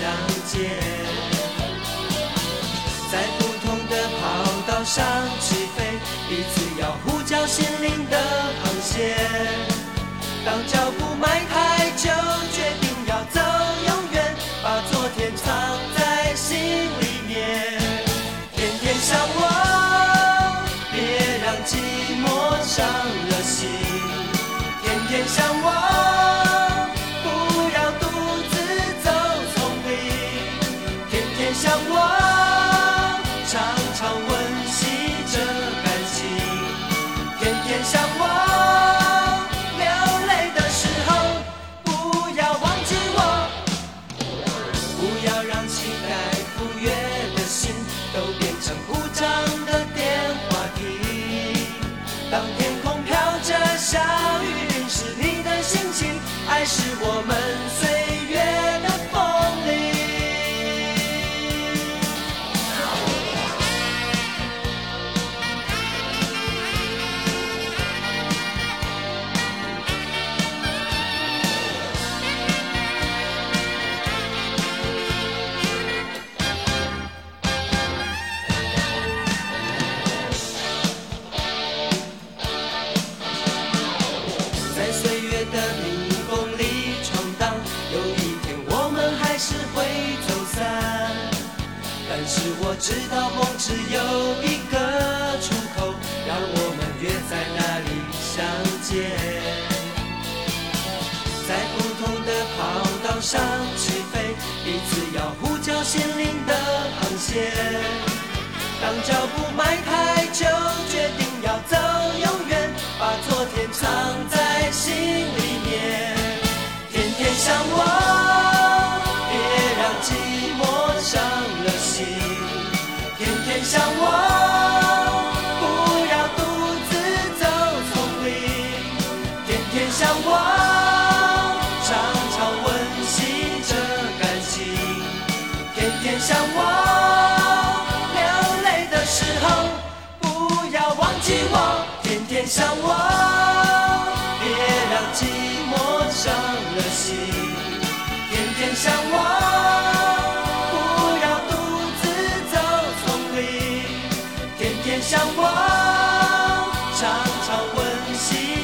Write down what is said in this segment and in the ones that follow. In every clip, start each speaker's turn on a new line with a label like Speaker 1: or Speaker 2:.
Speaker 1: 相见。在不同的跑道上起飞，彼此要呼叫心灵的航线。当脚步迈开，就决定要走永远，把昨天藏在心里面。天天向往，别让寂寞伤了心。天天向往，上起飞，彼此要呼叫心灵的航线。当脚步迈开，就决定要走永远，把昨天藏在心里面。天天向往，别让寂寞伤了心。天天向往，想我，别让寂寞伤了心。天天想我，不要独自走丛林。天天想我，常常温馨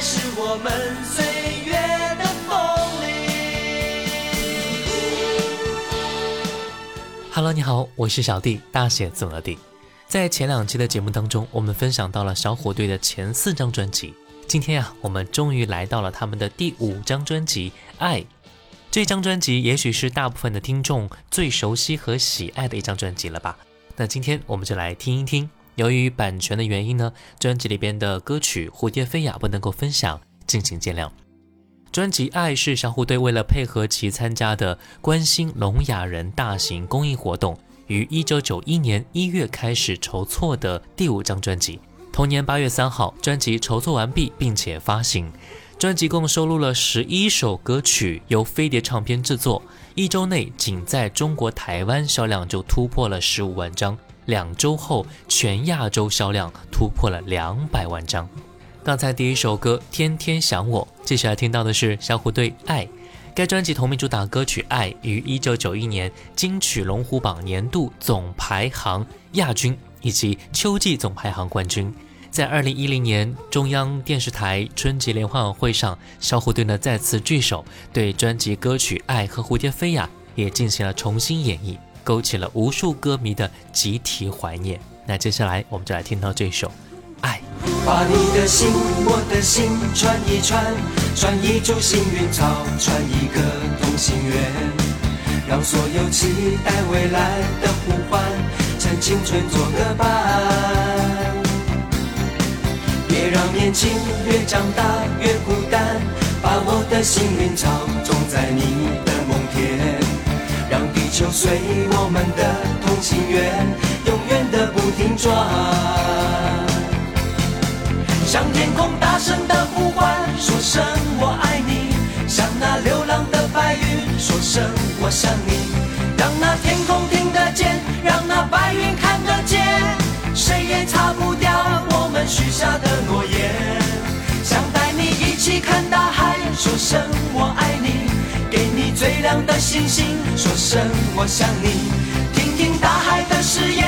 Speaker 1: 是我们岁月的风铃。
Speaker 2: Hello，你好，我是小弟，大写字母的弟。在前两期的节目当中，我们分享到了小虎队的前四张专辑。今天呀、我们终于来到了他们的第五张专辑《爱》。这张专辑也许是大部分的听众最熟悉和喜爱的一张专辑了吧？那今天我们就来听一听。由于版权的原因呢，专辑里边的歌曲《蝴蝶飞呀》不能够分享，敬请见谅。专辑《爱》是小虎队为了配合其参加的关心聋哑人大型公益活动，于一九九一年一月开始筹措的第五张专辑。同年八月三号，专辑筹措完毕，并且发行。专辑共收录了十一首歌曲，由飞碟唱片制作。一周内，仅在中国台湾销量就突破了十五万张；两周后，全亚洲销量突破了两百万张。刚才第一首歌《天天想我》，接下来听到的是小虎队《爱》。该专辑同名主打歌曲《爱》于一九九一年金曲龙虎榜年度总排行亚军以及秋季总排行冠军。在二零一零年中央电视台春节联欢晚会上，小虎队呢再次聚首，对专辑歌曲《爱》和《蝴蝶飞》呀也进行了重新演绎，勾起了无数歌迷的集体怀念。那接下来我们就来听到这首。爱，
Speaker 1: 把你的心，我的心串一串，串一株幸运草，串一个同心圆，让所有期待未来的呼唤，趁青春做个伴。别让年轻越长大越孤单，把我的幸运草种在你的梦田，就随我们的同心圆，永远的不停转。向天空大声的呼唤，说声我爱你；向那流浪的白云说声我想你。让那天空听得见，让那白云看得见，谁也擦不掉我们许下的诺言。想带你一起看大海，说声我爱；你最亮的星星，说声我想你。听听大海的誓言，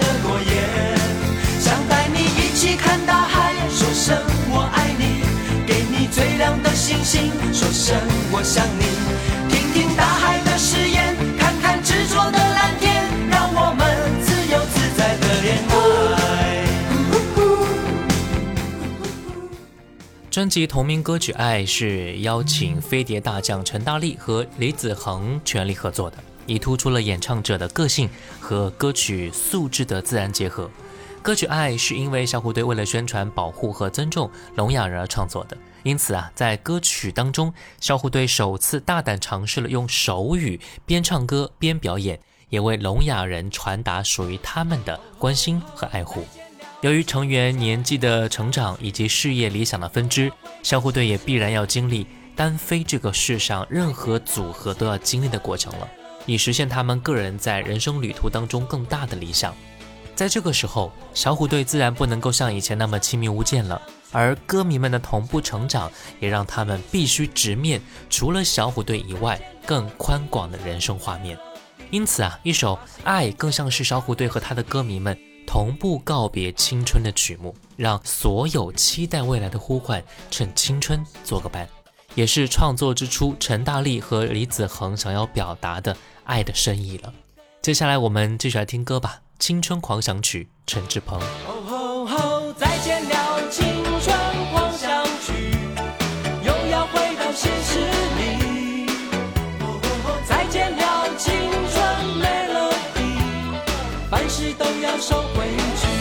Speaker 1: 声我爱你，给你最亮的星星，说声我想你。听听大海的誓言，看看执着的蓝天，让我们自由自在的恋爱。
Speaker 2: 专辑同名歌曲《爱》是邀请飞碟大将陈大力和李子恒全力合作的，以突出了演唱者的个性和歌曲素质的自然结合。歌曲《爱》是因为小虎队为了宣传、保护和尊重聋哑人而创作的，因此啊，在歌曲当中，小虎队首次大胆尝试了用手语边唱歌边表演，也为聋哑人传达属于他们的关心和爱护。由于成员年纪的成长以及事业理想的分支，小虎队也必然要经历单飞这个世上任何组合都要经历的过程了。以实现他们个人在人生旅途当中更大的理想。在这个时候，小虎队自然不能够像以前那么亲密无间了，而歌迷们的同步成长，也让他们必须直面除了小虎队以外更宽广的人生画面。因此啊，一首《爱》更像是小虎队和他的歌迷们同步告别青春的曲目，让所有期待未来的呼唤趁青春做个伴，也是创作之初陈大力和李子恒想要表达的爱的深意了。接下来我们继续来听歌吧。《青春狂想曲》，陈志朋。
Speaker 1: 哦吼吼！再见了，青春狂想曲，又要回到现实里。哦吼吼！再见了，青春没了底，凡事都要收回去。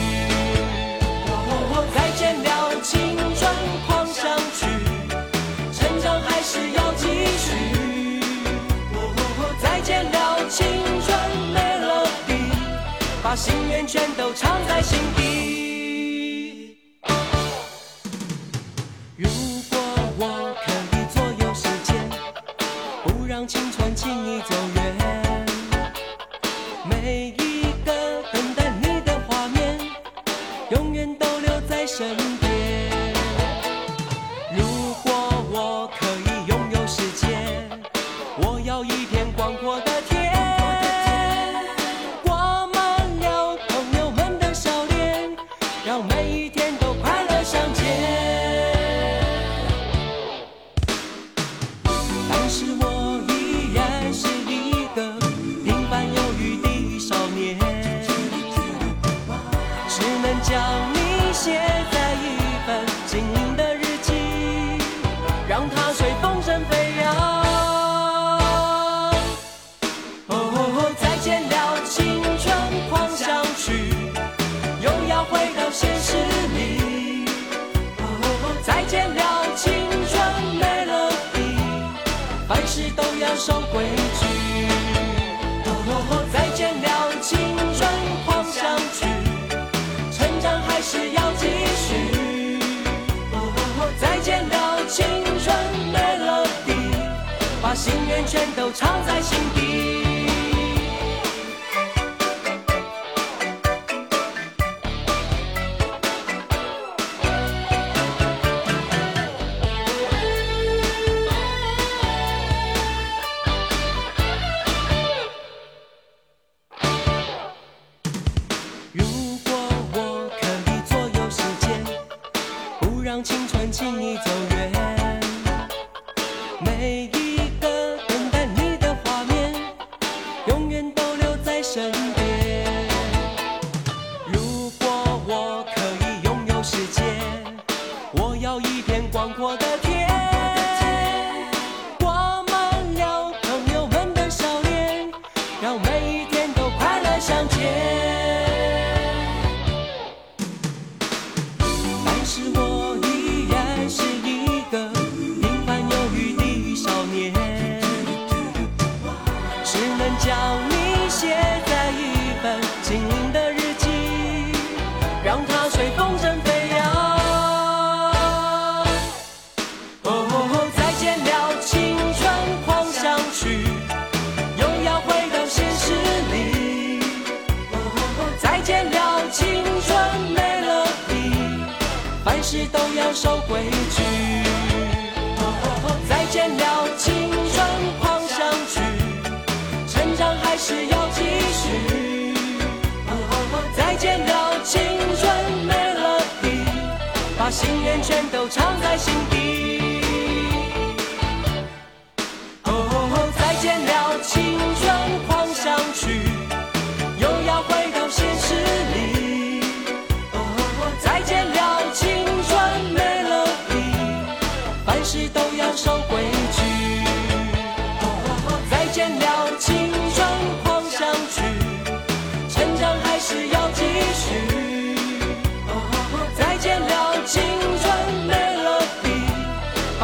Speaker 1: 把心愿全都藏在心底。守规矩。哦，再见了，青春狂想曲，成长还是要继续。哦，再见了，青春没了底，把心愿全都藏在心底。能将你写在一本精灵的日记，让它随风声飞扬。哦，再见了，青春狂想曲，又要回到现实里。哦，再见了，青春没了底，凡事都要守规矩。心愿全都藏在心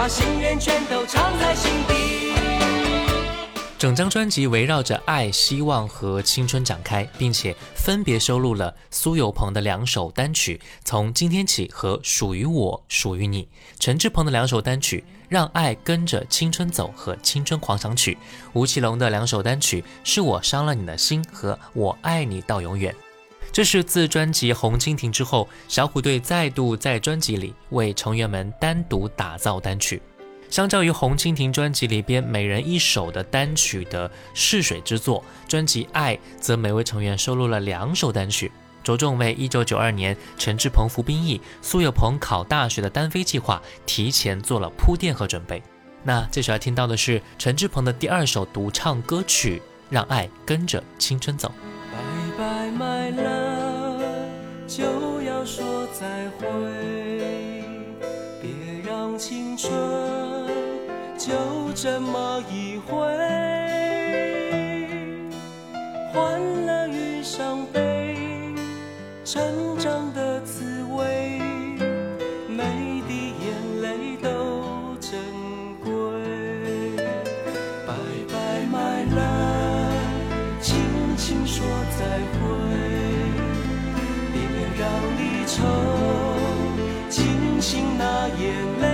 Speaker 1: 心愿全都藏在心底。
Speaker 2: 整张专辑围绕着爱、希望和青春展开，并且分别收录了苏有朋的两首单曲《从今天起》和《属于我，属于你》，陈志朋的两首单曲《让爱跟着青春走》和《青春狂想曲》，吴奇隆的两首单曲《是我伤了你的心》和《我爱你到永远》。这是自专辑《红蜻蜓》之后，小虎队再度在专辑里为成员们单独打造单曲。相较于《红蜻蜓》专辑里边每人一首的单曲的试水之作，专辑《爱》则每位成员收录了两首单曲，着重为1992年陈志朋服兵役、苏有朋考大学的单飞计划提前做了铺垫和准备。那接下来听到的是陈志朋的第二首独唱歌曲《让爱跟着青春走》。
Speaker 1: 白买了就要说再会，别让青春就这么一回，欢乐与伤悲，成愁惊醒那眼泪。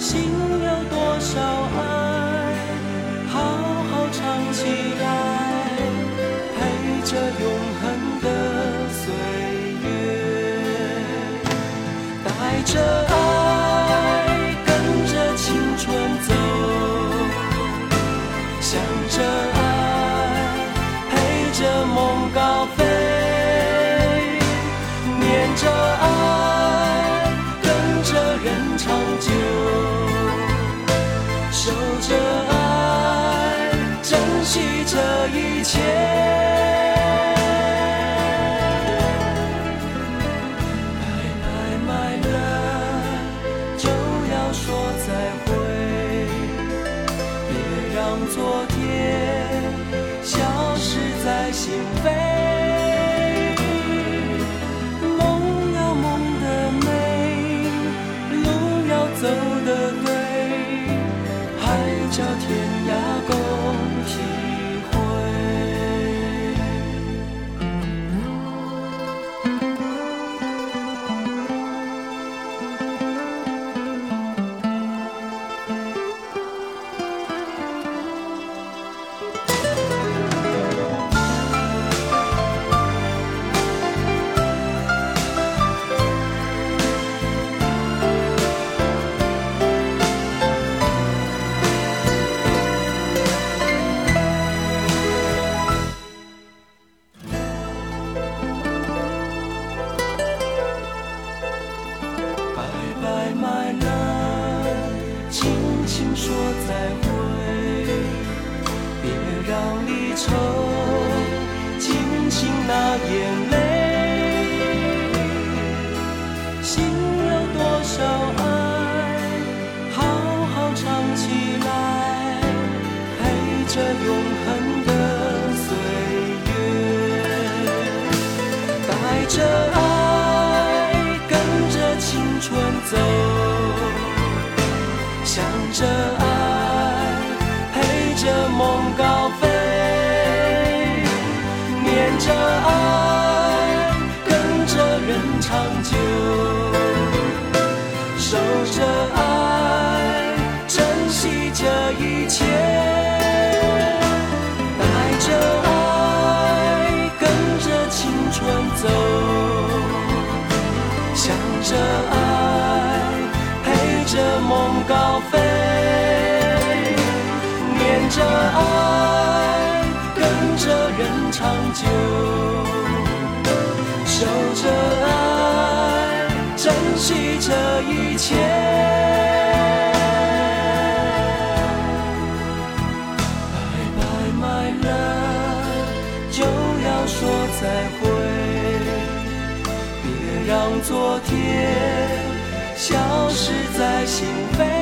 Speaker 1: 心有多少爱，好好唱起来，陪着永恒的岁月，带着着爱，陪着梦高飞，念着爱，跟着人长久，守着爱，珍惜这一切。心扉。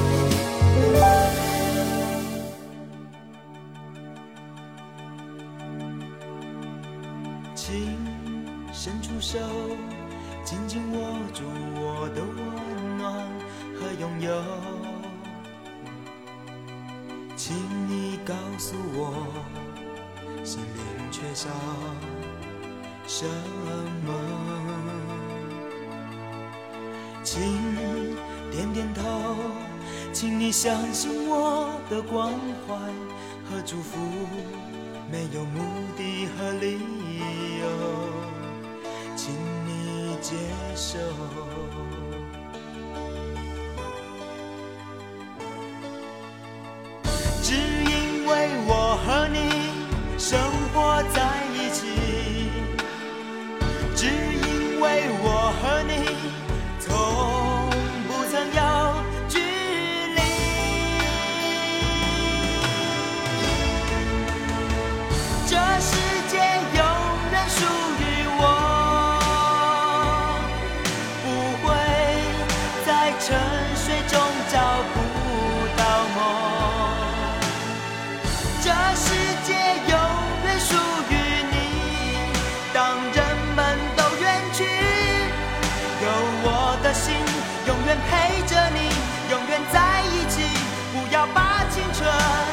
Speaker 1: honey 的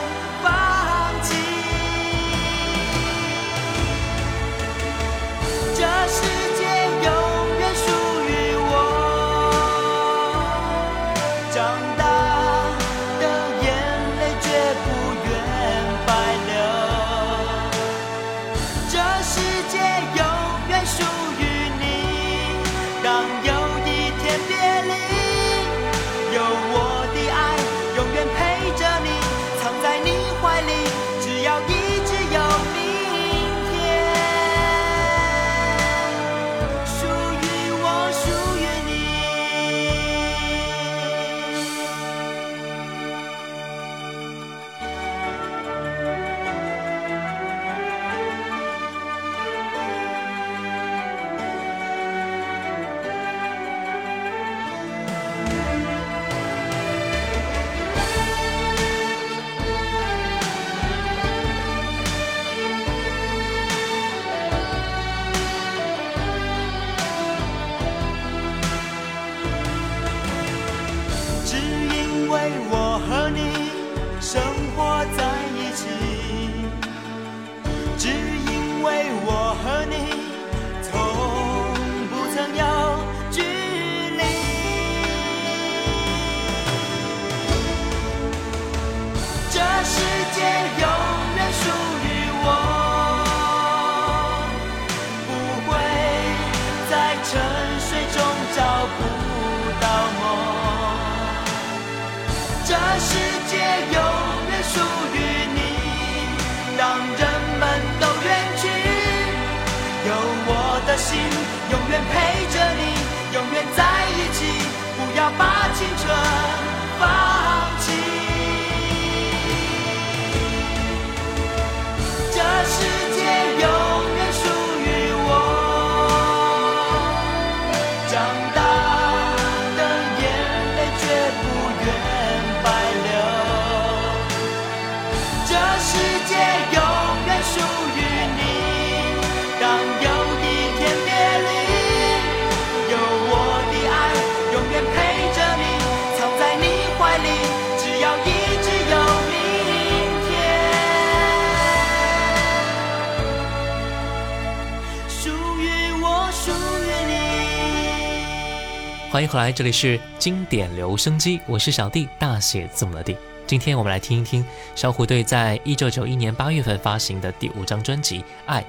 Speaker 2: 欢迎回来，这里是经典留声机，我是小弟，大写字母的弟。今天我们来听一听小虎队在一九九一年八月份发行的第五张专辑《爱》。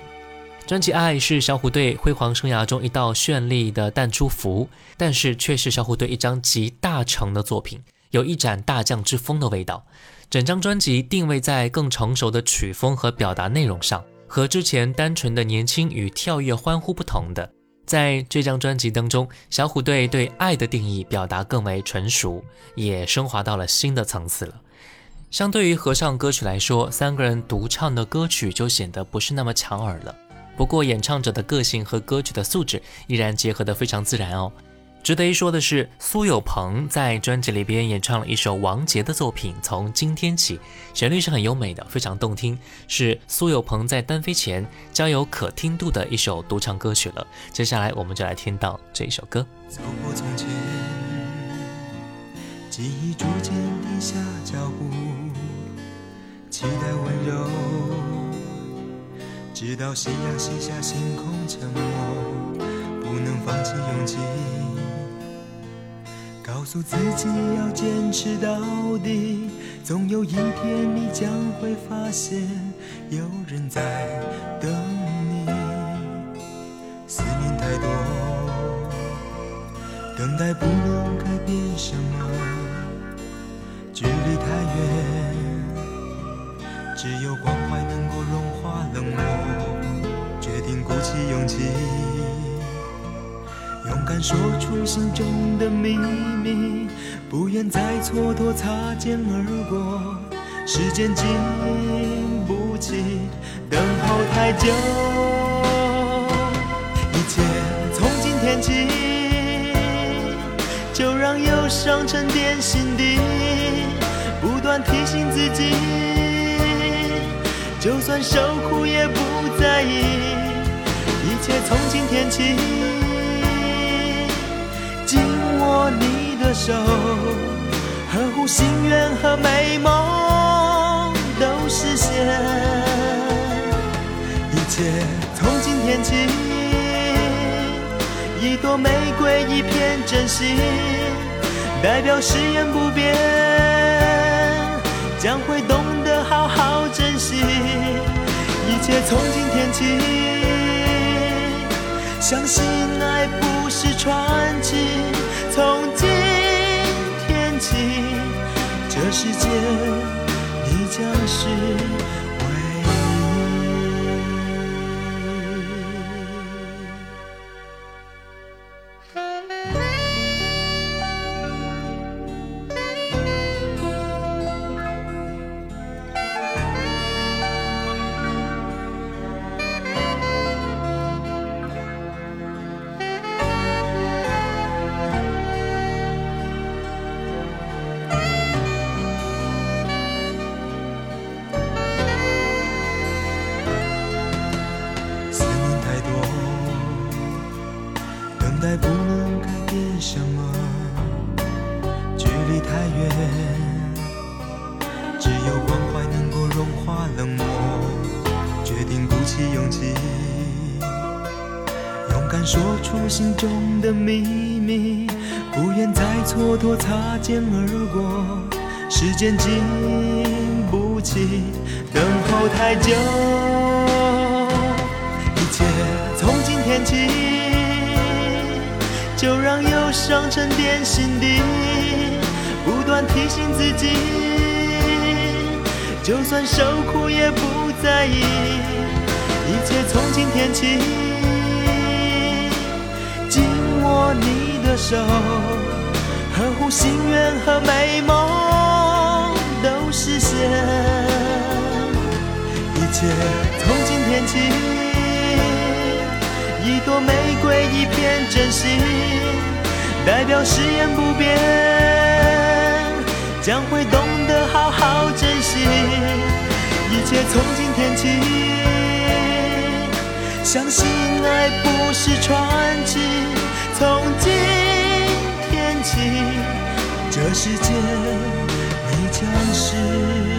Speaker 2: 专辑《爱》是小虎队辉煌生涯中一道绚丽的淡出符，但是却是小虎队一张集大成的作品，有一展大将之风的味道。整张专辑定位在更成熟的曲风和表达内容上，和之前单纯的年轻与跳跃欢呼不同的。在这张专辑当中，小虎队对爱的定义表达更为纯熟，也升华到了新的层次了。相对于合唱歌曲来说，三个人独唱的歌曲就显得不是那么抢耳了。不过，演唱者的个性和歌曲的素质依然结合得非常自然哦。值得一说的是，苏有朋在专辑里边演唱了一首王杰的作品《从今天起》，旋律是很优美的，非常动听，是苏有朋在单飞前较有可听度的一首独唱歌曲了。接下来，我们就来听到这一首歌。
Speaker 3: 走过从前，记忆逐渐停下脚步，期待温柔，直到夕阳西下，星空沉默，不能放弃勇气。告诉自己要坚持到底，总有一天你将会发现有人在等你。思念太多，等待不能改变什么，距离太远，只有关怀能够融化冷漠，决定鼓起勇气。勇敢说出心中的秘密，不愿再蹉跎擦肩而过。时间经不起等候太久，一切从今天起，就让忧伤沉淀心底，不断提醒自己，就算受苦也不在意。一切从今天起。握你的手，呵护心愿和美梦都实现。一切从今天起，一朵玫瑰，一片真心，代表誓言不变，将会懂得好好珍惜。一切从今天起，相信爱不是传奇。从今天起，这世界你将是。等待不能改变什么，距离太远，只有关怀能够融化冷漠，决定鼓起勇气，勇敢说出心中的秘密，不愿再蹉跎擦肩而过，时间经不起等候太久，一切从今天起。就让忧伤沉淀心底，不断提醒自己，就算受苦也不在意。一切从今天起。紧握你的手，呵护心愿和美梦都实现。一切从今天起，一朵玫瑰，一片真心，代表誓言不变，将会懂得好好珍惜。一切从今天起，相信爱不是传奇。从今天起，这世界你将是。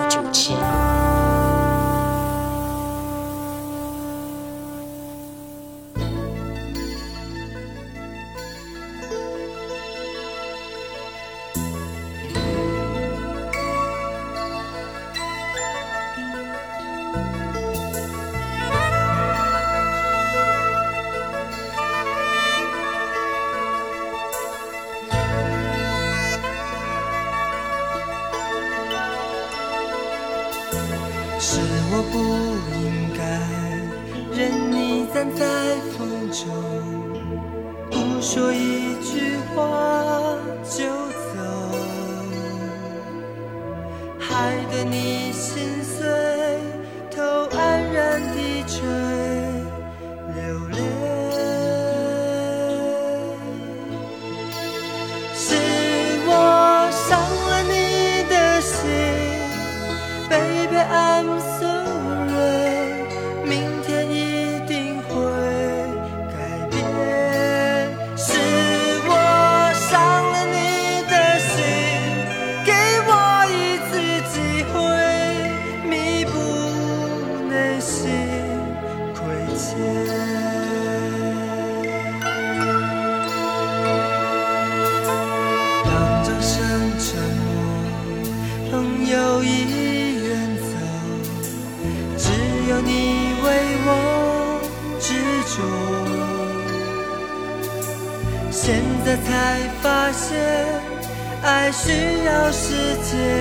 Speaker 1: 站在风中，不说一句话就走，害得你要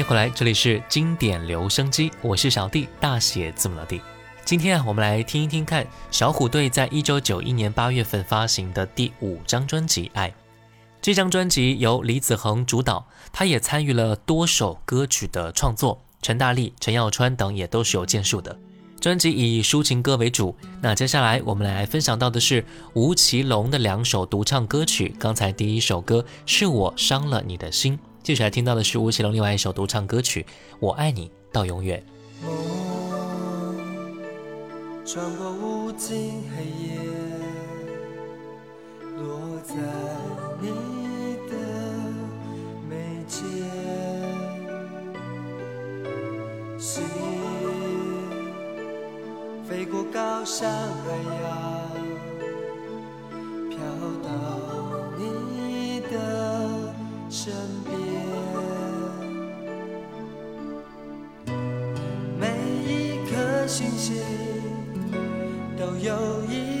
Speaker 2: 迎回来，这里是经典留声机，我是小弟，大写字母的弟。今天啊，我们来听一听看小虎队在一九九一年八月份发行的第五张专辑《爱》。这张专辑由李子恒主导，他也参与了多首歌曲的创作，陈大力、陈耀川等也都是有建树的。专辑以抒情歌为主，那接下来我们来分享到的是吴奇隆的两首独唱歌曲。刚才第一首歌是我伤了你的心，接下来听到的是吴奇隆另外一首独唱歌曲《我爱你到永远》。
Speaker 1: 穿过无尽黑夜，落在你的眉间，心飞过高山海洋，飘到你的身边。星星都有一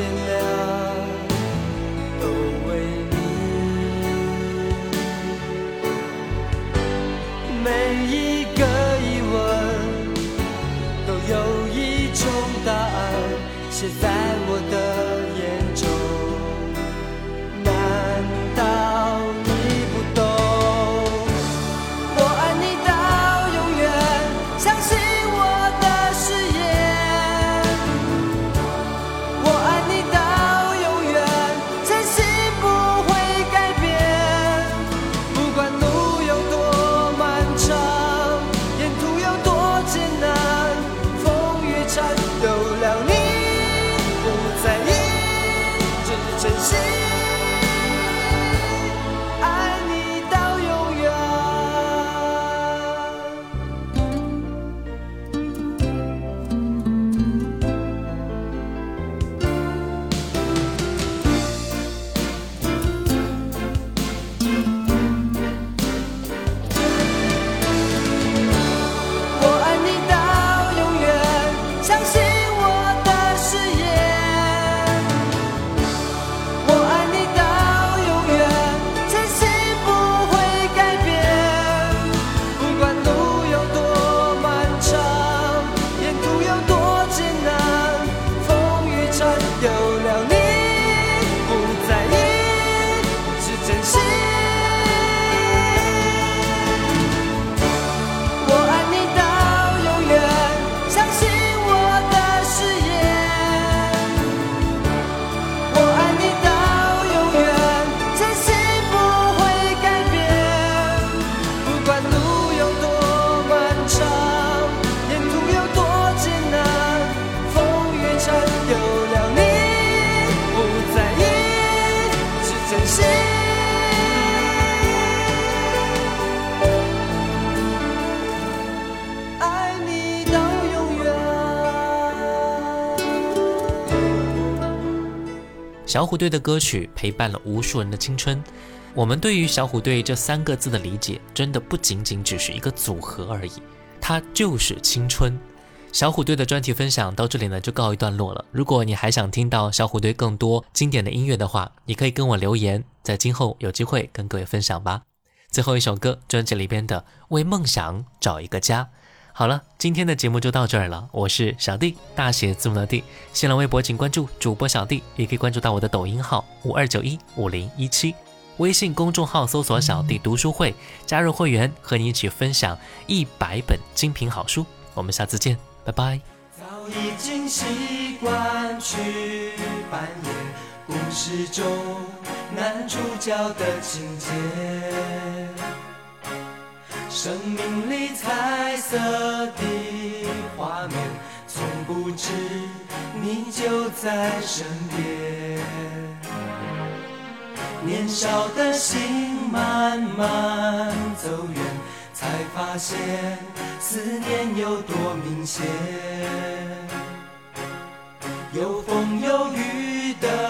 Speaker 1: 到天
Speaker 2: 小虎队的歌曲陪伴了无数人的青春。我们对于小虎队这三个字的理解，真的不仅仅只是一个组合而已，它就是青春。小虎队的专题分享到这里呢就告一段落了。如果你还想听到小虎队更多经典的音乐的话，你可以跟我留言，在今后有机会跟各位分享吧。最后一首歌，专辑里边的《为梦想找一个家》。好了，今天的节目就到这儿了。我是小弟，大写字母的弟。新浪微博请关注主播小弟，也可以关注到我的抖音号五二九一五零一七，微信公众号搜索“小弟读书会”，加入会员，和你一起分享一百本精品好书。我们下次见，拜拜。
Speaker 1: 早已经习惯去扮演故事中男主角的情节，生命里彩色的画面，从不知你就在身边。年少的心慢慢走远，才发现思念有多明显。有风有雨的